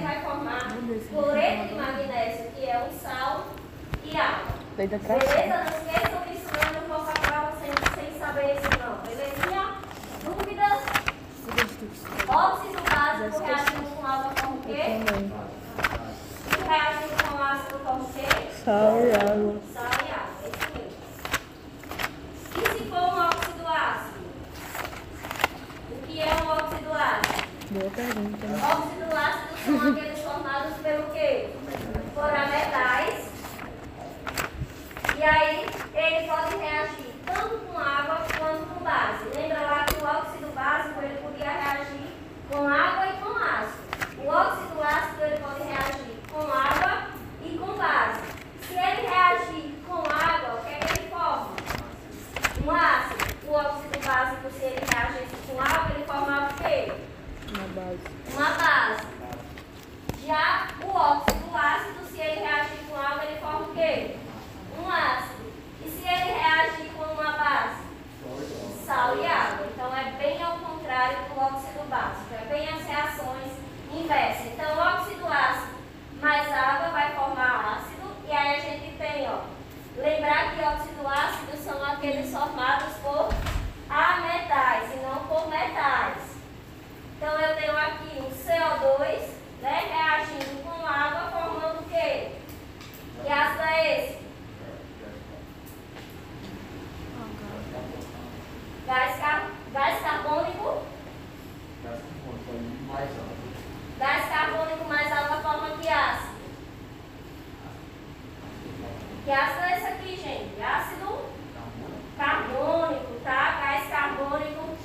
ele vai formar cloreto de magnésio, que é um sal e água. Beleza? Não esqueçam disso não, não vou passar sem, sem saber isso não. Belezinha? Dúvidas? Óxido básico reagindo com água com o quê? Reagindo com ácido com o quê? Sal e água. Sal e água, é isso mesmo. E se for um óxido ácido? O que é um óxido ácido? Boa pergunta. Óxido ácido são aqueles formados pelo quê? Por metais. E aí ele pode reagir tanto com água quanto com base. Lembra lá que o óxido básico ele podia reagir com água e com ácido. O óxido ácido ele pode reagir com água e com base. Se ele reagir com água, o que é que ele forma? Um ácido. O óxido básico, se ele reagisse com água, ele formava o quê? Uma base. Uma base. Já o óxido ácido, se ele reagir com água, ele forma o quê? Um ácido. E se ele reagir com uma base? Sal e água. Então é bem ao contrário do óxido básico. É bem as reações inversas. Então, óxido ácido mais água vai formar ácido. E aí a gente tem, ó. Lembrar que óxido ácido são aqueles formados por ametais e não por metais. Então eu tenho aqui um CO2, né, reagindo com água, formando o quê? Que ácido é esse? Gás, car gás carbônico. Gás carbônico mais água forma que ácido? Que ácido é esse aqui, gente? Ácido carbônico, tá? Gás carbônico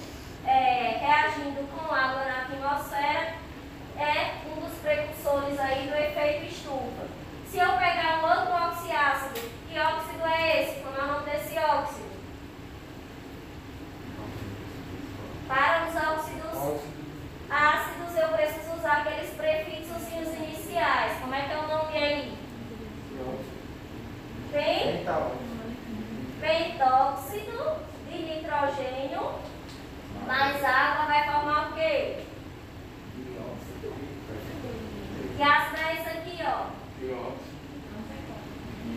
é, reagindo com água na atmosfera é um dos precursores aí do efeito estufa. Se eu pegar um outro oxiácido, que óxido é esse? Como é o nome desse óxido? Para os óxidos ácidos, eu preciso usar aqueles prefixos iniciais. Como é que é o nome aí? Tem? Pentóxido de nitrogênio mais água vai formar o quê? Que ácido é esse aqui, ó?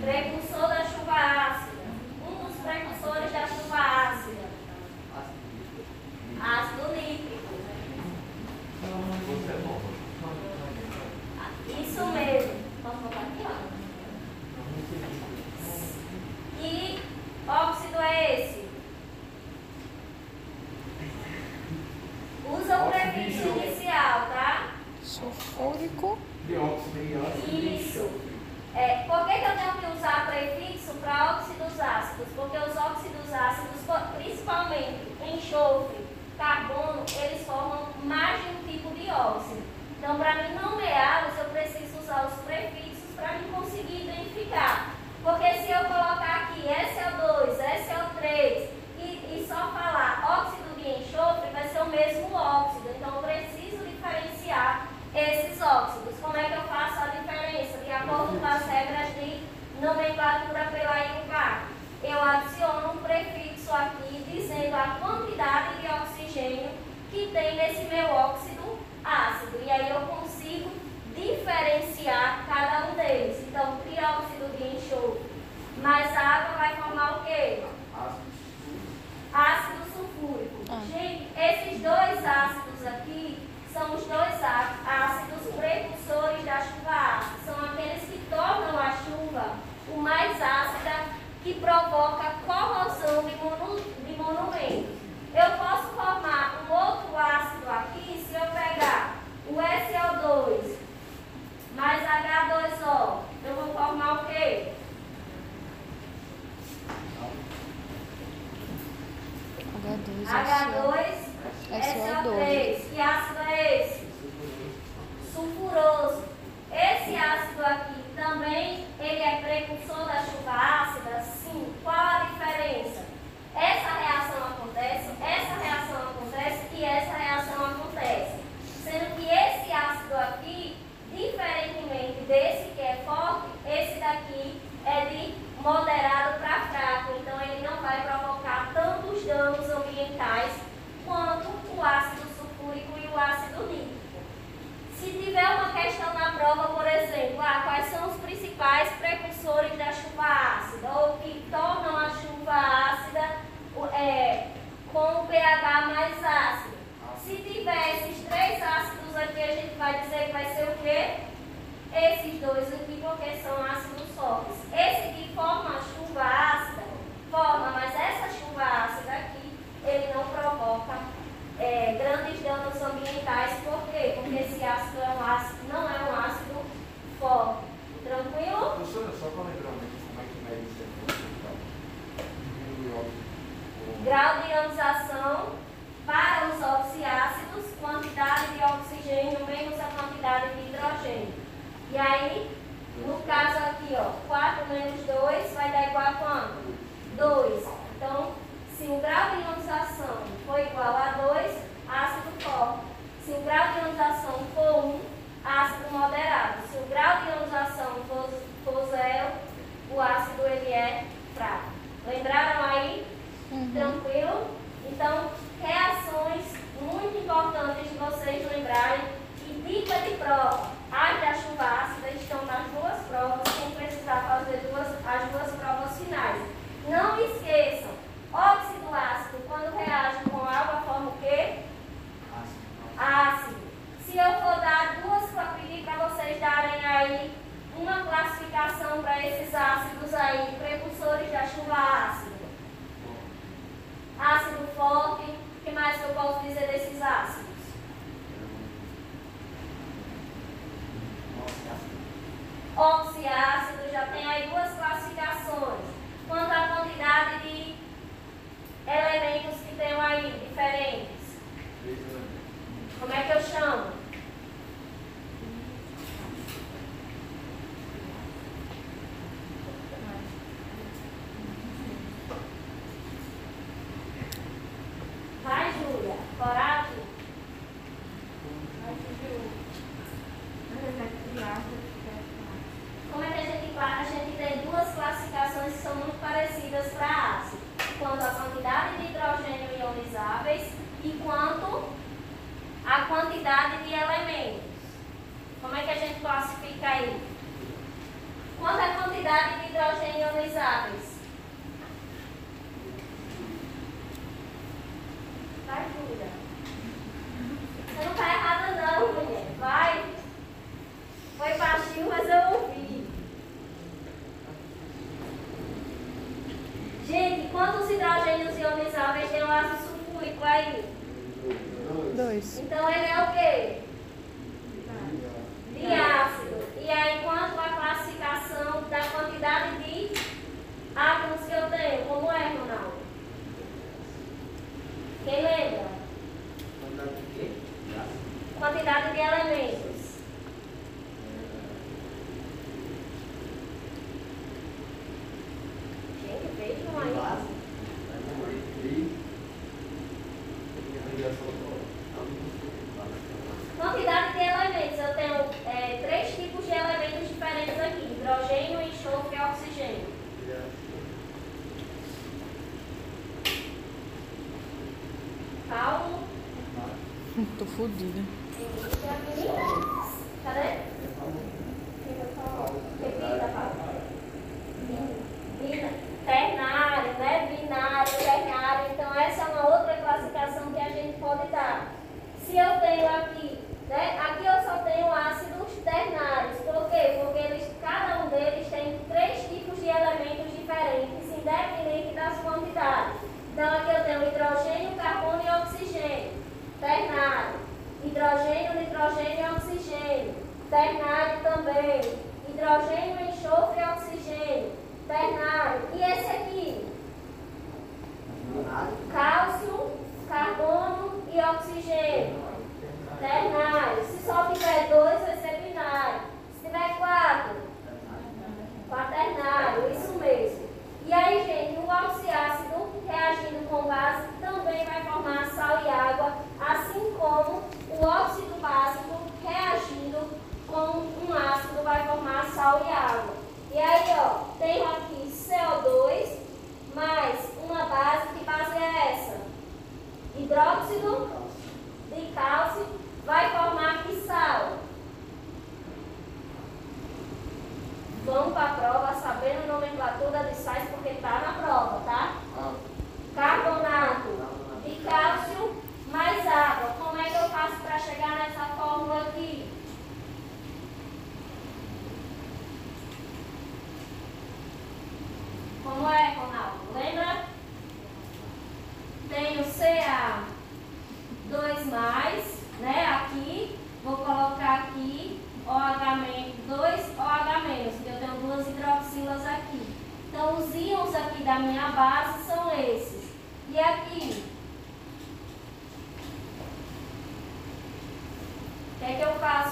Precursor da chuva ácida. Um dos precursores da chuva ácida. Ácido nítrico. Isso mesmo. Vamos botar aqui, ó. Que óxido é esse? Usa o prefixo inicial, tá? Sulfúrico. Isso. É, por que, que eu tenho que usar prefixo para óxidos ácidos? Porque os óxidos ácidos, principalmente enxofre, carbono, eles formam mais de um tipo de óxido. Então, para mim nomeá-los, eu preciso usar os prefixos para me conseguir identificar. Porque se eu colocar aqui SO2, SO3 e, e só falar óxido de enxofre, vai ser o mesmo óxido. Então, eu preciso diferenciar esses óxidos. Como é que eu faço a diferença? De acordo com as regras de nomenclatura pela IUCAR. Eu adiciono um prefixo aqui dizendo a quantidade de oxigênio que tem nesse meu óxido ácido. E aí eu consigo diferenciar cada um deles. Então, trióxido de enxofre mais água vai formar o quê? Ácido sulfúrico. Ah. Gente, esses dois ácidos aqui são os dois ácidos precursores da chuva ácida. São aqueles que tornam a chuva o mais ácida que provoca corrosão de, monu- de monumentos. Eu posso formar um outro ácido aqui se eu pegar o SO2 mais H2O. Eu vou formar o quê? H2, H2 SO2. SO3. Que ácido é esse? Sulfuroso. Esse ácido aqui também, ele é precursor da chuva ácida? Sim. Qual a diferença? Essa reação acontece, essa reação acontece e essa reação acontece. Sendo que esse ácido aqui, diferentemente desse que é forte, esse daqui é de moderado para fraco. Então ele não vai provocar tantos danos ambientais quanto o ácido sulfúrico e o ácido nítrico. Se tiver uma questão esses dois aqui porque são ácidos fortes. Esse aqui forma chuva ácida, forma, mas essa chuva ácida aqui, ele não provoca é, grandes danos ambientais. Por quê? Porque esse ácido, é um ácido não é um ácido forte. Tranquilo? Professora, só para lembrar como é que mede isso aqui? Grau de ionização para os oxiácidos, quantidade de oxigênio menos a quantidade de hidrogênio. E aí, no caso aqui, ó, 4 menos 2 vai dar igual a quanto? 2. Então, se o grau de ionização for igual a 2, ácido forte. Se o grau de ionização for 1, ácido moderado. Se o grau de ionização for, for 0, o ácido ele é fraco. Lembraram aí? Uhum. Tranquilo? Então, reações muito importantes de vocês lembrarem. E dica de prova. As da chuva ácida estão nas duas provas, sem precisar fazer duas, as duas provas finais. Não esqueçam, óxido ácido, quando reage com água, forma o quê? Ácido. Se eu for dar duas, pedir para vocês darem aí uma classificação para esses ácidos aí, precursores da chuva ácida. Ácido forte, o que mais eu posso dizer desses ácidos? Oxiácido, já tem aí duas. Quanto à quantidade de elementos que tem aí, diferentes. Como é que eu chamo? fodida.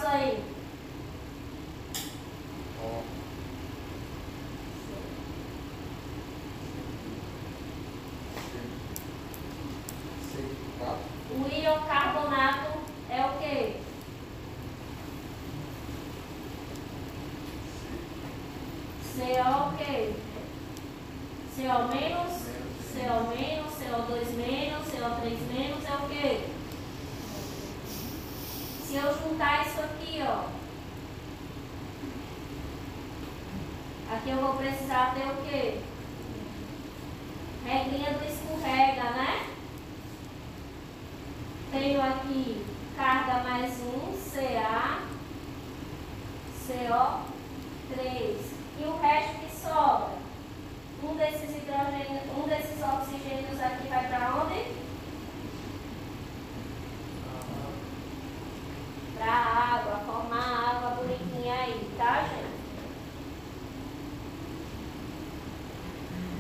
Que eu faço aí? Ó. Certificado. O iocarbonato é o quê? CO o quê? CO menos, CO menos, CO2 menos, CO3 menos é o quê? Se eu juntar isso aqui, ó. Aqui eu vou precisar ter o quê? Regrinha do escorrega, né? Tenho aqui carga mais um, CA, CO3. E o resto que sobra? Um desses hidrogênios, um desses oxigênios aqui vai para onde? Para a água, formar a água bonitinha aí, tá, gente?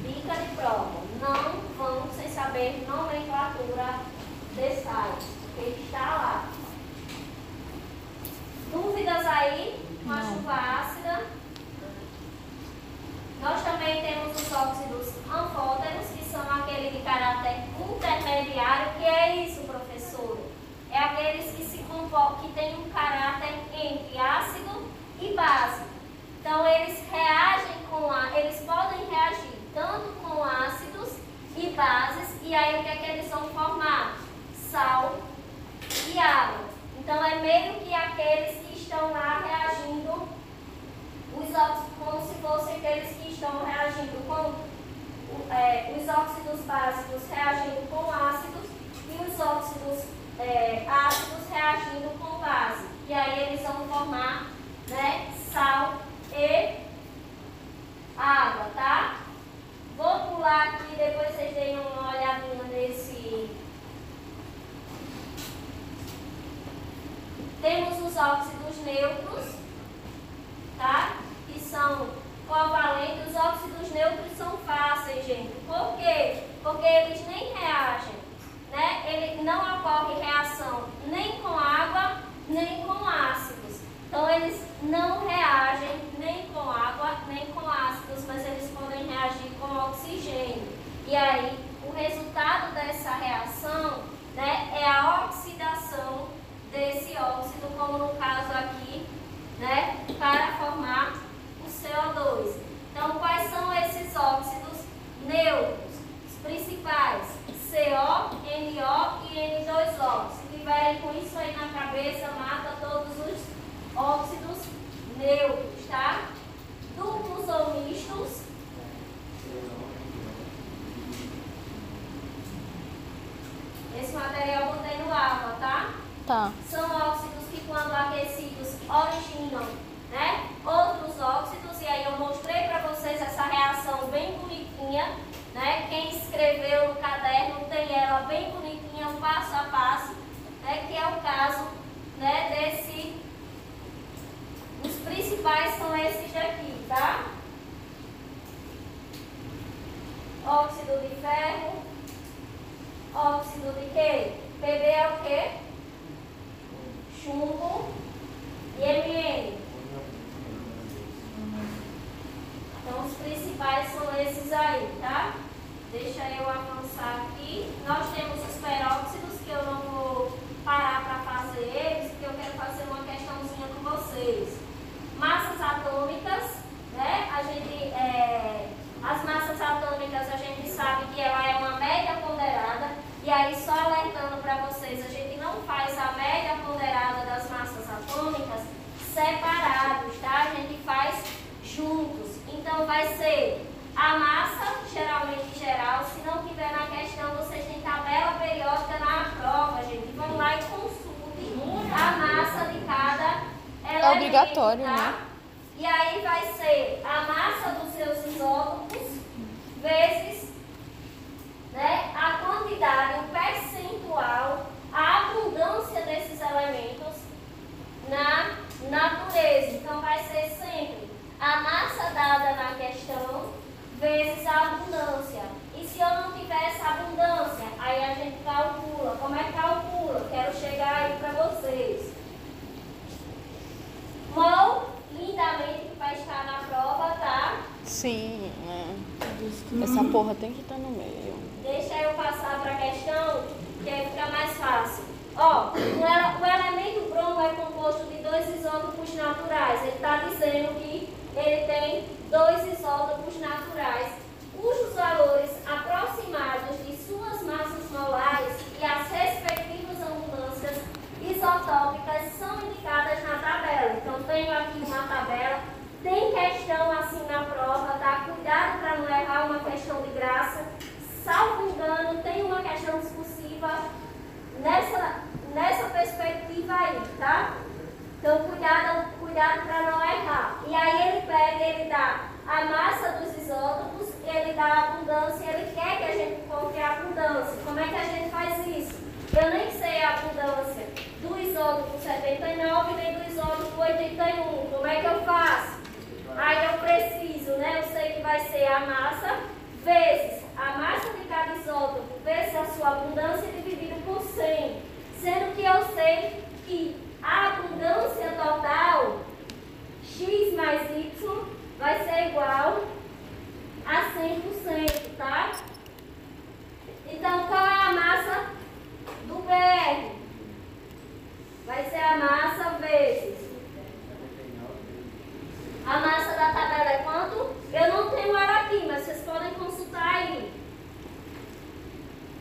Dica de prova. Não vão sem saber nomenclatura de sais, porque está lá. Dúvidas aí com a Não. chuva ácida? Nós também temos os óxidos anfóteros, que são aquele de caráter intermediário. O que é isso, professor? É aqueles que se comportam, que têm um caráter entre ácido e base. Então eles reagem com a, eles podem reagir tanto com ácidos e bases, e aí o que é que eles vão formar? Sal e água. Então é meio que aqueles que estão lá reagindo os óxidos, como se fossem aqueles que estão reagindo com o- é, os óxidos básicos reagindo com ácidos e os óxidos é, ácidos reagindo com base. E aí eles vão formar né, sal e água, tá? Vou pular aqui, depois vocês deem uma olhadinha nesse. Temos os óxidos neutros, tá? Que são covalentes. Os óxidos neutros são fáceis, gente. Por quê? Porque eles nem reagem, né? Ele não ocorre reação nem com água, nem com ácidos. Então eles não reagem nem com água, nem com ácidos, mas eles podem reagir com oxigênio. E aí, o resultado dessa reação, né, é a oxidação desse óxido, como no caso aqui, né, para formar CO2. Então, quais são esses óxidos neutros? Os principais, CO, NO e N2O. Se tiverem com isso aí na cabeça, mata todos os óxidos neutros, tá? Duplos ou mistos, esse material no água, tá? Tá. são óxidos que quando aquecidos originam né, outros óxidos e aí eu mostrei para vocês essa reação bem bonitinha né, quem escreveu no caderno tem ela bem bonitinha passo a passo né, que é o caso né, desse os principais são esses daqui tá óxido de ferro óxido de quê? PB é o quê? chumbo e MN. Então, principais são esses aí, tá? Deixa eu avançar aqui. Nós temos os peróxidos, que eu não vou parar para fazer eles, porque eu quero fazer uma questãozinha com vocês. Massas atômicas, né? A gente, é, as massas atômicas, a gente sabe que ela é uma média ponderada. E aí, só alertando para vocês, a gente não faz a média ponderada das massas atômicas separados, tá? A gente faz juntos. Então, vai ser a massa, geralmente geral. Se não tiver na questão, vocês têm tabela periódica na prova, gente. Vão lá e consultem a massa de cada elemento, obrigatório, tá? né? E aí vai ser a massa dos seus isótopos vezes né, a quantidade, o percentual, a abundância desses elementos na natureza. Então, vai ser sempre a massa na questão vezes a abundância. E se eu não tiver essa abundância, aí a gente calcula. Como é que calcula? Quero chegar aí para vocês. Mão, lindamente, que vai estar na prova, tá? Sim, né? Essa porra tem que estar no meio. Deixa eu passar para a questão, que aí fica mais fácil. Ó, o elemento bromo é composto de dois isótopos naturais. Ele está dizendo que ele tem dois isótopos naturais, cujos valores aproximados de suas massas molares e as respectivas abundâncias isotópicas são indicadas na tabela. Então, tenho aqui uma tabela. Tem questão assim na prova, tá? Cuidado para não errar uma questão de graça. Salvo engano, tem uma questão discursiva nessa, nessa perspectiva aí, tá? Então, cuidado, cuidado para não errar. E aí ele pega, ele dá a massa dos isótopos, ele dá a abundância, ele quer que a gente encontre a abundância. Como é que a gente faz isso? Eu nem sei a abundância do isótopo 79 nem do isótopo 81. Como é que eu faço? Aí eu preciso, né? Eu sei que vai ser a massa vezes a massa de cada isótopo vezes a sua abundância dividido por 100. Sendo que eu sei que a abundância total, x mais y, vai ser igual a 100%, tá? Então, qual é a massa do BR? Vai ser a massa vezes. A massa da tabela é quanto? Eu não tenho ela aqui, mas vocês podem consultar aí.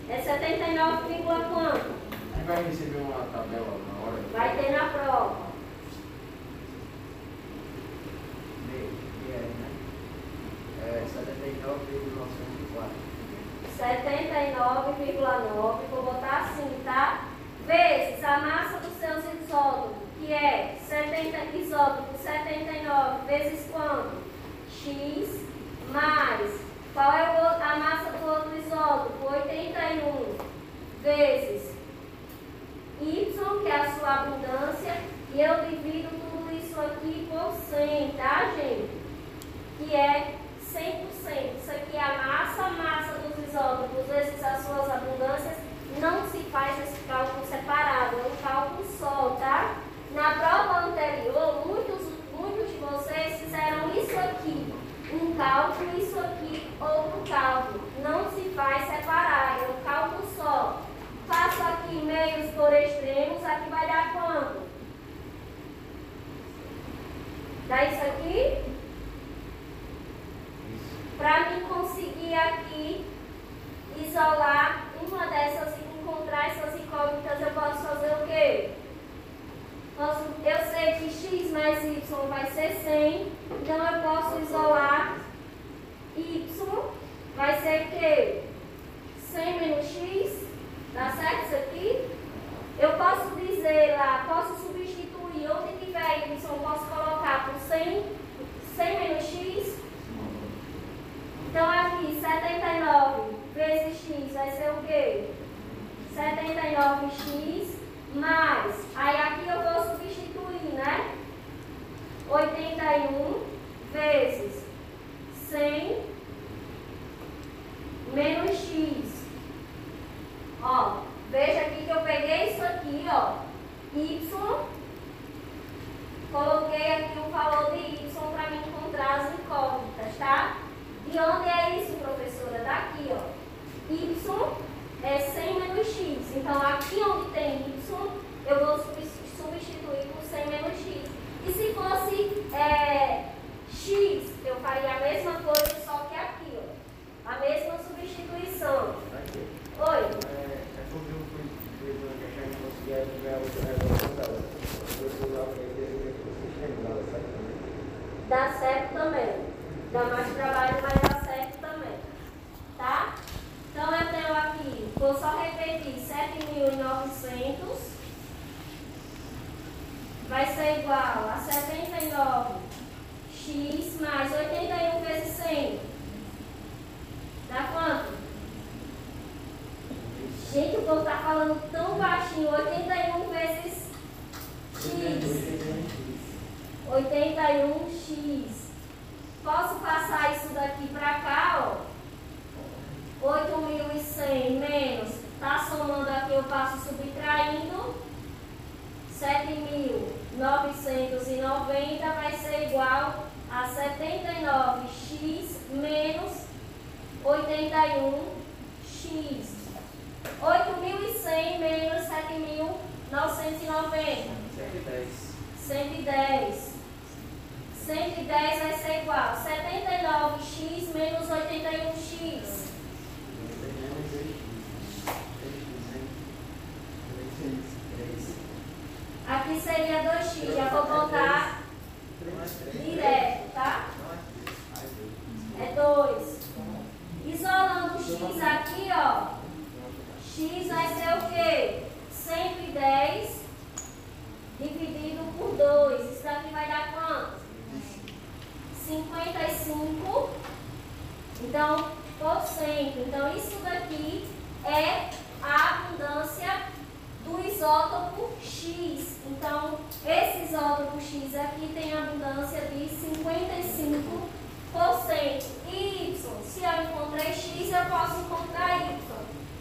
É 79, vírgula quanto? Aí vai receber uma tabela na hora. Vai ter na prova. É 79,904. 79,9, vou botar assim, tá? Vezes a massa dos seus isótopos, que é 70, isótopo 79, vezes quanto? X mais, qual é a massa do outro isótopo? 81, vezes é sua abundância, e eu divido tudo isso aqui por 100, tá, gente? Que é 100%. Isso aqui é a massa, massa dos isótopos vezes as suas abundâncias. Não se faz esse cálculo separado, é um cálculo só, tá? Na prova anterior, muitos, muitos de vocês fizeram isso aqui, um cálculo, isso aqui, outro cálculo. Não se faz separado, é um cálculo só. Faço aqui meios por extremos, aqui vai dar quanto? Dá isso aqui? Para mim conseguir aqui isolar uma dessas e encontrar essas incógnitas, eu posso fazer o quê? Posso, eu sei que x mais y vai ser 100, então eu posso isolar y, vai ser o quê? 100 menos x, dá certo isso aqui? Eu posso dizer lá, posso substituir, onde tiver y, posso colocar por 100, 100 menos x, então aqui, 79 vezes x vai ser o quê? 79x mais, aí aqui eu vou substituir, né? 81 vezes 100 menos x. Ó, veja aqui que eu peguei isso aqui, ó, y, coloquei aqui o valor de y para me encontrar as incógnitas, tá? De onde é isso, professora? Daqui, ó. Y é 100 menos x. Então, aqui onde tem y, eu vou subs- substituir por 100 menos x. E se fosse é, x, eu faria a mesma coisa, só que aqui, ó. A mesma substituição. Oi? É porque eu fui conseguia da outra. Eu lá para lá, sabe? Dá certo também. Dá mais trabalho, mas dá certo também. Tá? Então eu tenho aqui, vou só repetir, 7.900 vai ser igual a 79x mais 81 vezes 100. Dá quanto? Gente, o povo tá falando tão baixinho. 81 vezes x. 81x. Posso passar isso daqui para cá, ó. 8.100 menos. Tá somando aqui, eu passo subtraindo. 7.990 vai ser igual a 79x menos 81x. 8.100 menos 7.990. 110. 110 vai ser igual. 79x menos 81x. Aqui seria 2x. Já vou botar direto, tá? É 2. Isolando o x aqui, ó. x vai ser o quê? 110 dividido por 2. Isso daqui vai dar quanto? 55. Então, por cento. Então, isso daqui é a abundância do isótopo X. Então, esse isótopo X aqui tem abundância de 55%. Y, se eu encontrei X, eu posso encontrar Y.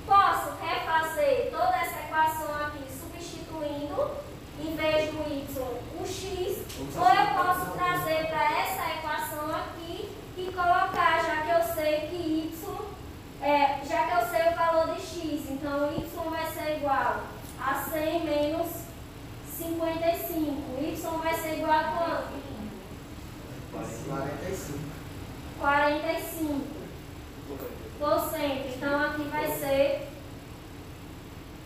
Posso refazer toda essa equação aqui substituindo, em vez do Y, o X, ou eu posso trazer para essa equação aqui e colocar, já que eu sei que Y, é, já que eu sei o valor de X, então Y vai ser igual a 100 menos 55. Y vai ser igual a quanto? 45. 45 por cento. Então aqui vai ser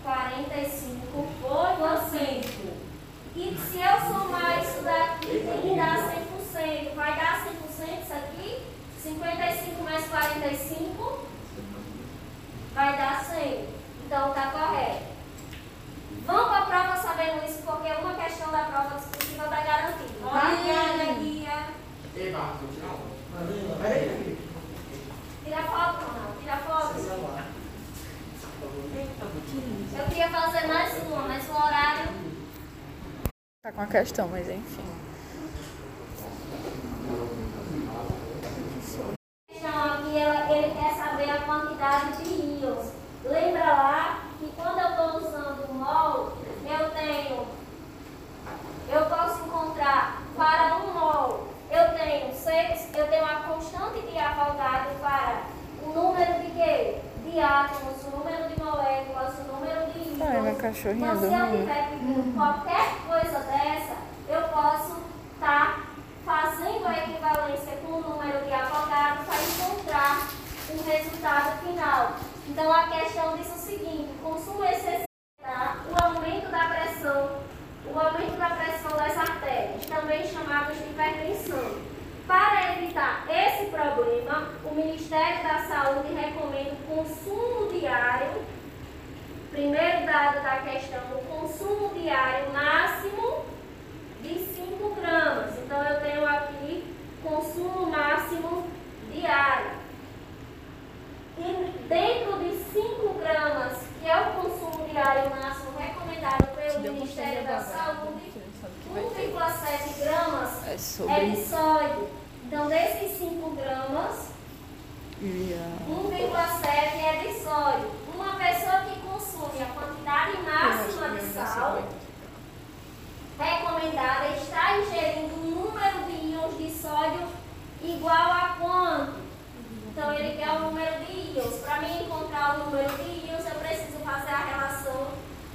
45 por cento. E se eu somar isso daqui, tem que dar 100%. Vai dar 100% isso aqui? 55 mais 45 vai dar 100. Então tá correto. Vamos para a prova sabendo isso, porque uma questão da prova discursível está garantida. Olha, guia. Ei, Marcos, vou tirar uma. Peraí. Tira foto, não. Tira foto. Eu queria fazer mais uma, mas o horário. Tá com a questão, mas enfim. A questão aqui, ela- ele quer saber a quantidade de íons. Lembra lá que quando eu estou usando o mol, eu tenho. Eu posso encontrar para um mol, eu tenho seis, eu tenho a constante de Avogadro para o número de quê? De átomos, o número de moléculas, o número de íons. Ai, meu cachorrinho Então, se eu dormindo. estiver pedindo qualquer coisa dessa, eu posso estar fazendo a equivalência com o número de Avogadro para encontrar o resultado final. Então, a questão diz o seguinte: consumo excessivo, tá? o aumento da pressão, o aumento da pressão das artérias, também chamados de hipertensão. Para evitar esse problema, o Ministério da Saúde recomenda o consumo diário Primeiro da questão, o consumo diário máximo de 5 gramas. Então, eu tenho aqui consumo máximo diário. E dentro de 5 gramas, que é o consumo diário máximo recomendado pelo Ministério da Saúde, 1,7 gramas É é sobre. de sódio. Então, desses 5 gramas, Ia. 1,7 é de sódio. Uma pessoa que a quantidade máxima de sal recomendada está ingerindo um número de íons de sódio igual a quanto? Então ele quer o número de íons. Para mim encontrar o número de íons, eu preciso fazer a relação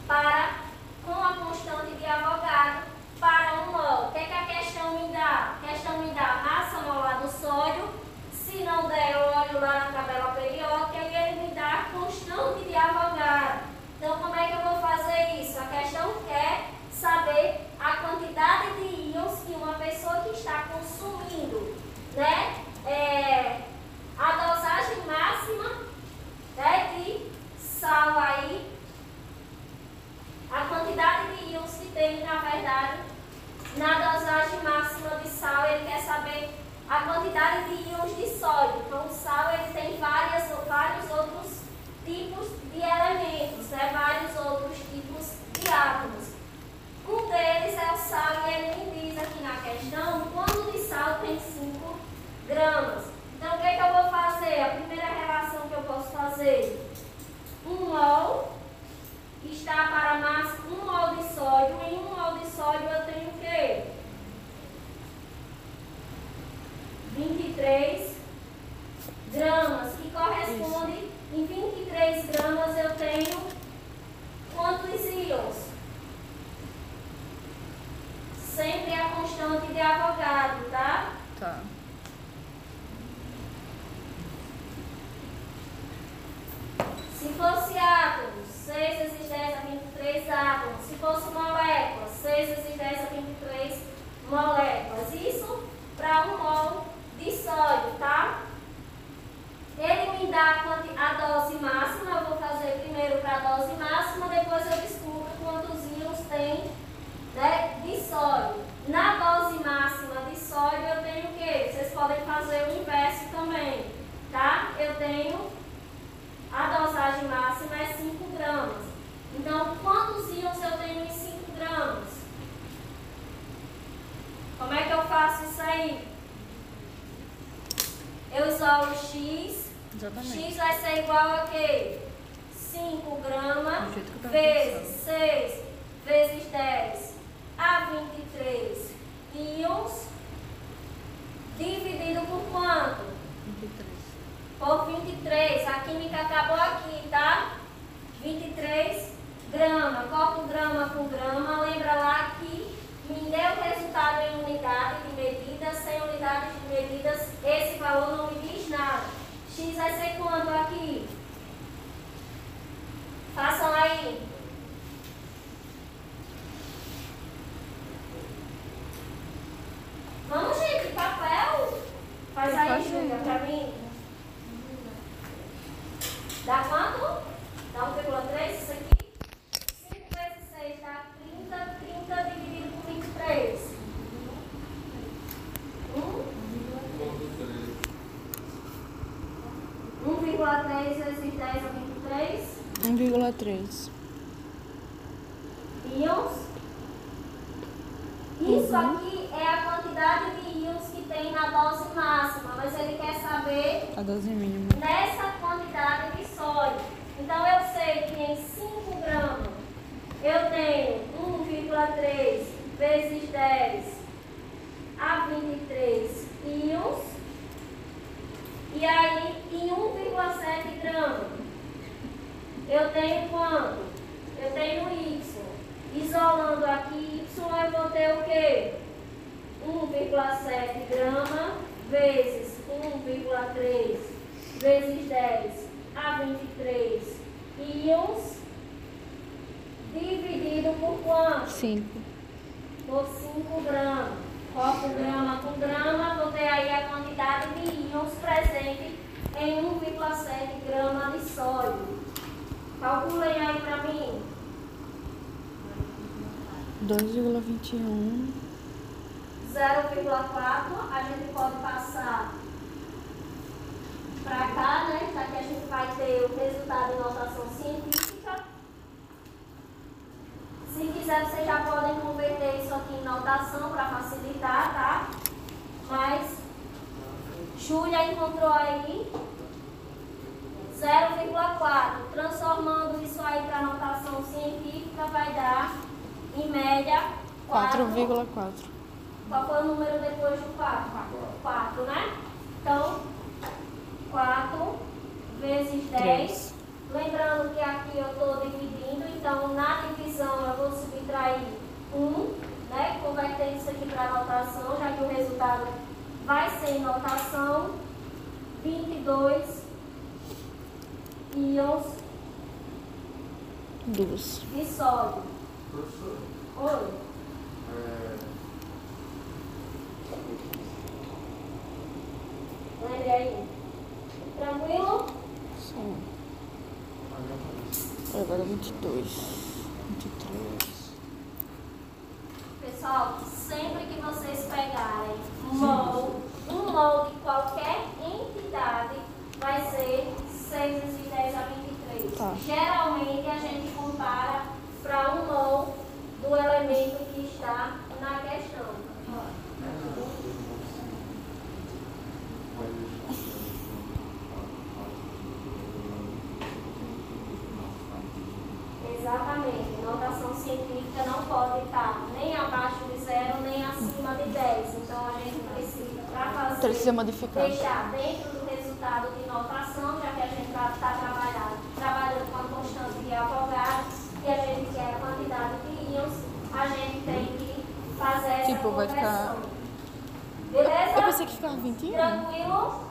para com a constante de Avogadro para um mol. O que, é que a questão me dá? A questão me dá a massa molar do sódio. Se não der, eu olho lá na tabela periódica e ele me dá a constante de Avogadro. Então, como é que eu vou fazer isso? A questão quer saber a quantidade de íons que uma pessoa que está consumindo, né? É, a dosagem máxima obstáculos. Um deles é o sal, e ele me diz aqui na questão quanto de sal tem 5 gramas. Então, o que, é que eu vou fazer? A primeira relação que eu posso fazer: 1 um mol está para mais 1 um mol de sódio, em 1 um mol de sódio eu tenho o quê? 23 gramas, que corresponde, em 23 gramas eu tenho quantos íons? Sempre é a constante de Avogadro, tá? Tá. Se fosse átomos, 6 vezes 10 a 23 átomos. Se fosse molécula, 6 vezes 10 a 23 moléculas. Isso para um mol de sódio, tá? Ele me dá a quantidade Eu tenho a dosagem máxima é 5 gramas. Então, quantos íons eu tenho em 5 gramas? Como é que eu faço isso aí? Eu isolo X. Exatamente. X vai ser igual a quê? 5 gramas vezes 6 vezes 10 a 23 íons dividido por quanto? 23. Por 23. A química acabou aqui, tá? 23 gramas. Corta o grama com grama. Lembra lá que me deu o resultado em unidade de medida. Sem unidade de medidas, esse valor não me diz nada. X vai ser quanto aqui? Façam aí. Vamos, gente, papel. Faz aí, Faz Júlia, aí. pra mim. Dá quanto? Dá 1,3 isso aqui? 5 vezes 6 dá 30, 30 dividido por 23. Hum? 1,3 vezes 10 a 23 1,3. íons. Isso aqui é a quantidade de íons que tem na dose máxima, mas ele quer saber A dose mínima. nessa quantidade de sódio. Então eu sei que em 5 gramas eu tenho 1,3 vezes 10 a 23 íons. E aí em 1,7 gramas eu tenho quanto? Eu tenho Y. Isolando aqui Y eu vou ter o quê? 1,7 grama vezes 1,3 vezes 10 a 23 íons dividido por quanto? 5. Por 5 gramas. Corto grama com grama, vou ter aí a quantidade de íons presente em 1,7 grama de sódio. Calculem aí para mim. 2,21. 0,4, a gente pode passar para cá, né? Já que a gente vai ter o resultado em notação científica. Se quiser, vocês já podem converter isso aqui em notação para facilitar, tá? Mas Júlia encontrou aí 0,4. Transformando isso aí para notação científica, vai dar, em média, 4 4,4. qual foi o número depois do 4? 4, né? Então, 4 vezes 10. Três. Lembrando que aqui eu estou dividindo, então na divisão eu vou subtrair 1, né? Convertendo isso aqui para notação, já que o resultado vai ser em notação. 22 íons 2. de sódio. Professor, Oi. é, Lembre aí. Tranquilo? Sim. Agora 22. 23. Pessoal, sempre que vocês pegarem um mol, um mol de qualquer entidade, vai ser 6 vezes 10 a 23. Tá. Geralmente a gente compara para um mol do elemento que está na questão. Exatamente. Notação científica não pode estar nem abaixo de zero, nem acima de 10. Então a gente precisa, para fazer, Precisa modificar. deixar dentro do resultado de notação, já que a gente está trabalhando, trabalhando com a constante de Avogadro e a gente quer a quantidade de íons, a gente tem que fazer essa Tipo tipo, vai ficar. Beleza? Eu pensei que ficava 21. Tranquilo?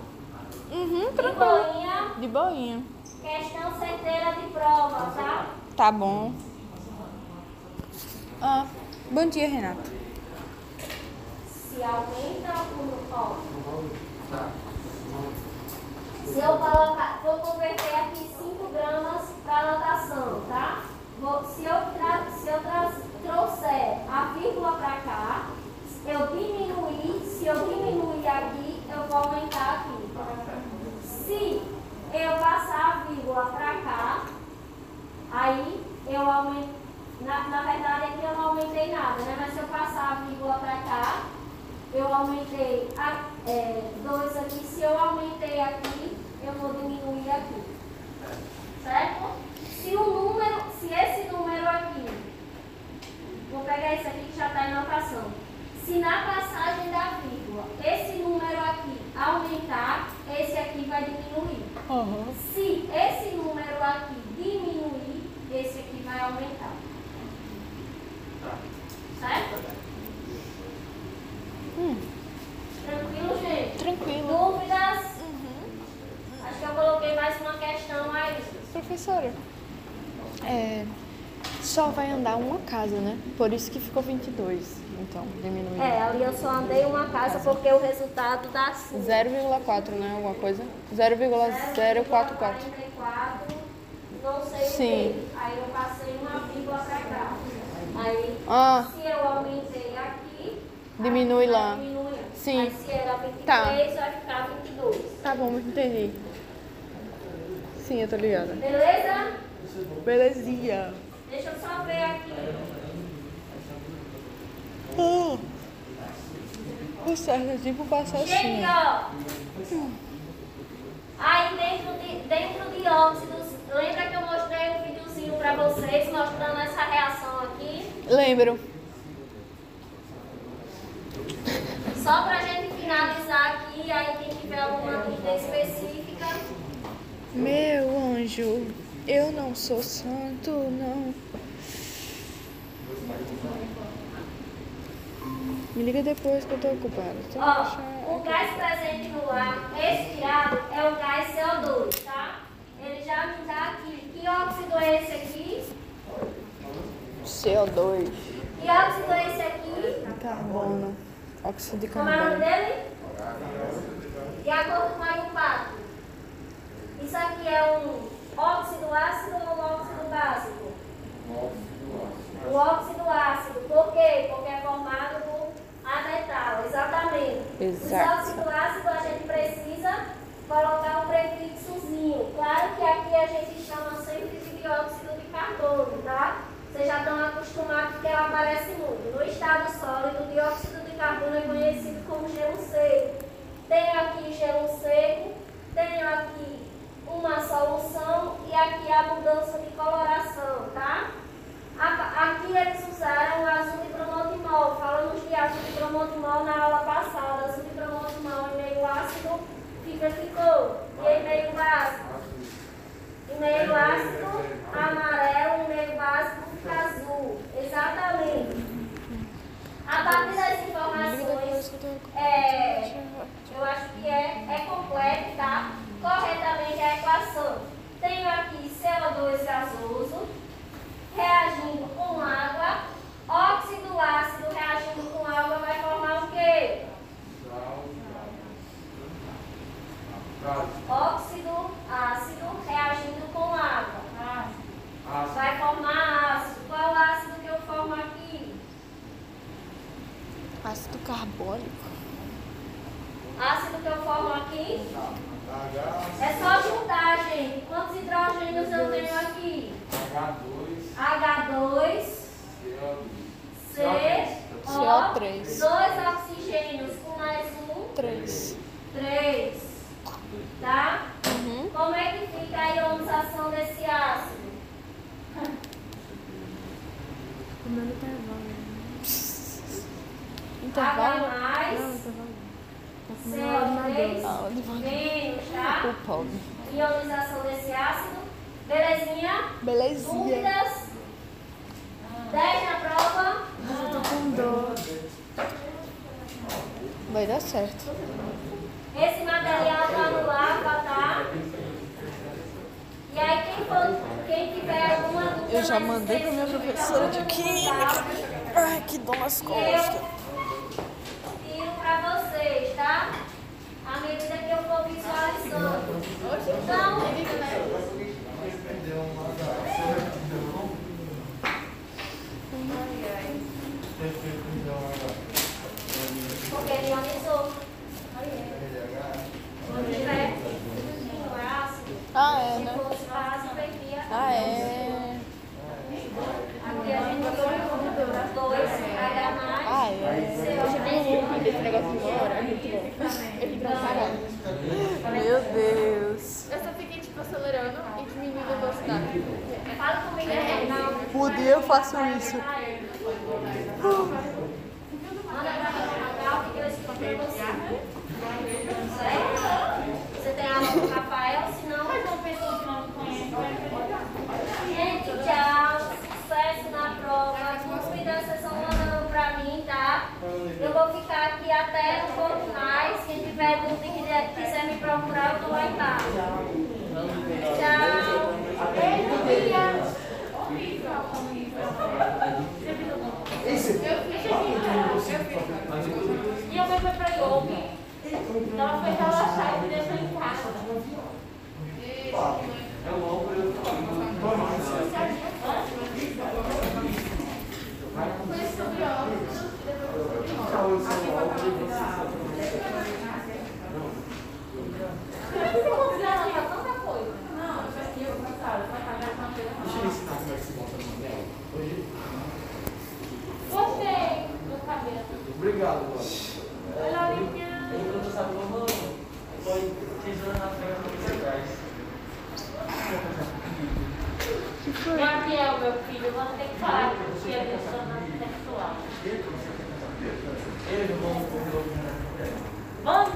Uhum, De tranquilo. boinha. De boinha. Questão certeira de prova, tá? Tá bom. Ah, bom dia, Renato. Se aumenta o. Ó. Se eu colocar. Vou converter aqui 5 gramas para anotação, tá? Vou- se eu, tra, se eu tra, trouxer a vírgula para cá, eu diminuir. Se eu diminuir aqui, eu vou aumentar aqui. Se eu passar a vírgula para cá, aí eu aumento. Na, na verdade aqui eu não aumentei nada, né? Mas se eu passar a vírgula para cá, eu aumentei a, é, dois aqui. Se eu aumentei aqui, eu vou diminuir aqui. Certo? Se o número, se esse número aqui, vou pegar esse aqui que já está em notação. Se na passagem da vírgula esse número aqui aumentar, esse aqui vai diminuir. Uhum. Se esse número aqui diminuir, esse aqui vai aumentar. Certo? Hum, Tranquilo, gente? tranquilo. Dúvidas? Uhum. Acho que eu coloquei mais uma questão aí. Professora, é, só vai andar uma casa, né? Por isso que ficou 22. Então, diminuiu. É, ali eu só andei uma casa porque o resultado dá 5. 0,4, né? Alguma coisa? 0,044. 44, não sei Sim. Aí eu passei uma vírgula pra cá. Aí, Ah, se eu aumentei aqui, Diminui lá. diminui. Sim. Aí se era 23, Tá. vai ficar 22. tá bom, entendi. Sim, eu tô ligada. Beleza? Belezinha. Deixa eu só ver aqui. Ah, o é tipo passar Gente, assim. ó. Aí dentro de, dentro de óxidos, lembra que eu mostrei um videozinho pra vocês mostrando essa reação aqui? Lembro. Só pra gente finalizar aqui, aí quem tiver alguma dúvida específica. Meu anjo, eu não sou santo, não. Me liga depois que eu tô ocupada. Ó, o gás presente no ar respirado é o gás CO2, tá? Ele já me dá aqui. Que óxido é esse aqui? CO2, Que óxido é esse aqui? carbono, óxido de Como é o nome carbono. dele? De acordo com a impacto. Isso aqui é um óxido ácido ou um óxido básico? O óxido ácido. Por quê? Porque é formado por adetal. Exatamente. Exato. O óxido ácido a gente precisa colocar um prefixozinho. Claro que aqui a gente chama sempre de dióxido de carbono, tá? Vocês já estão acostumados porque ela aparece muito. No estado sólido, o dióxido de carbono é conhecido como gelo seco. Tenho aqui gelo seco, tenho aqui uma solução e aqui a mudança de coloração, tá? Aqui eles usaram o azul de bromotimol. Falamos de azul de bromotimol na aula passada. Azul de bromotimol em meio ácido fica ficou. E em meio básico? Em meio ácido, amarelo, em meio básico azul. Exatamente. A partir das Me liga depois informações que eu tô ocupada. é, eu acho que é, é completo, tá? Corretamente a equação. Tenho aqui CO2 gasoso reagindo com água. Óxido ácido reagindo com água vai formar o quê? Óxido ácido reagindo com água. Vai formar ácido. Qual ácido que eu formo aqui? Ácido carbônico. Ácido que eu formo aqui? É só juntar, gente. Quantos hidrogênios eu tenho aqui? H2, C, O, CO3. dois oxigênios com mais um, 3. três. Tá? Uhum. Como é que fica a ionização desse ácido? Intervalo? H mais, CO3 Ah, intervalo. menos, tá? O pobre. Ionização desse ácido. Belezinha? Dúvidas? 10 na prova? Eu tô com dor. Vai dar certo. Esse material tá no lava, tá? E aí quem, for, quem tiver alguma dúvida Eu já mandei pra minha professora de química. Ai, que dor nas costas. tiro para vocês, tá? À medida que eu for visualizando. Então, porque ele ionizou. Se tiver no ácido, Ah, é, se né? fosse ácido, perdia. Ah, é. Aqui a gente tem dois H mais. Ah, é. Esse negócio de uma hora é muito bom. Eu ri pra caralho. Meu Deus. Eu só fiquei, tipo, acelerando e diminuindo a velocidade. Fala comigo aí, não. Por dia eu faço isso. Manda pra mim no Natal que eu explico pra você. Você tem aula com o Rafael, senão. Gente, tchau. Sucesso na prova. Dúvidas, vocês vão mandando pra mim, tá? Eu vou ficar aqui até um pouco mais. Quem tiver dúvida e quiser me procurar, eu tô lá embaixo. Tchau. Beijo, filha. E eu fui pra yoga. Então ela foi relaxar e me deixou em casa.